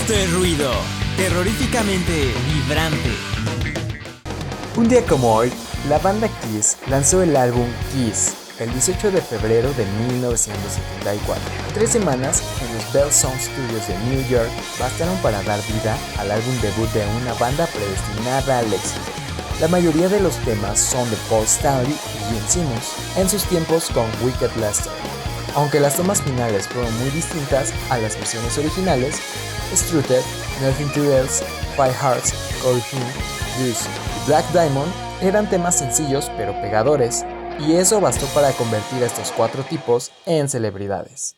Esto es ruido, terroríficamente vibrante. Un día como hoy, la banda Kiss lanzó el álbum Kiss el 18 de febrero de 1974. Tres semanas en los Bell Sound Studios de New York bastaron para dar vida al álbum debut de una banda predestinada al éxito. La mayoría de los temas son de Paul Stanley y Gene Simmons, en sus tiempos con Wicked Lester. Aunque las tomas finales fueron muy distintas a las versiones originales, Strutter, Nothing to Else, Five Hearts, Cold Him, Juice y Black Diamond eran temas sencillos pero pegadores, y eso bastó para convertir a estos cuatro tipos en celebridades.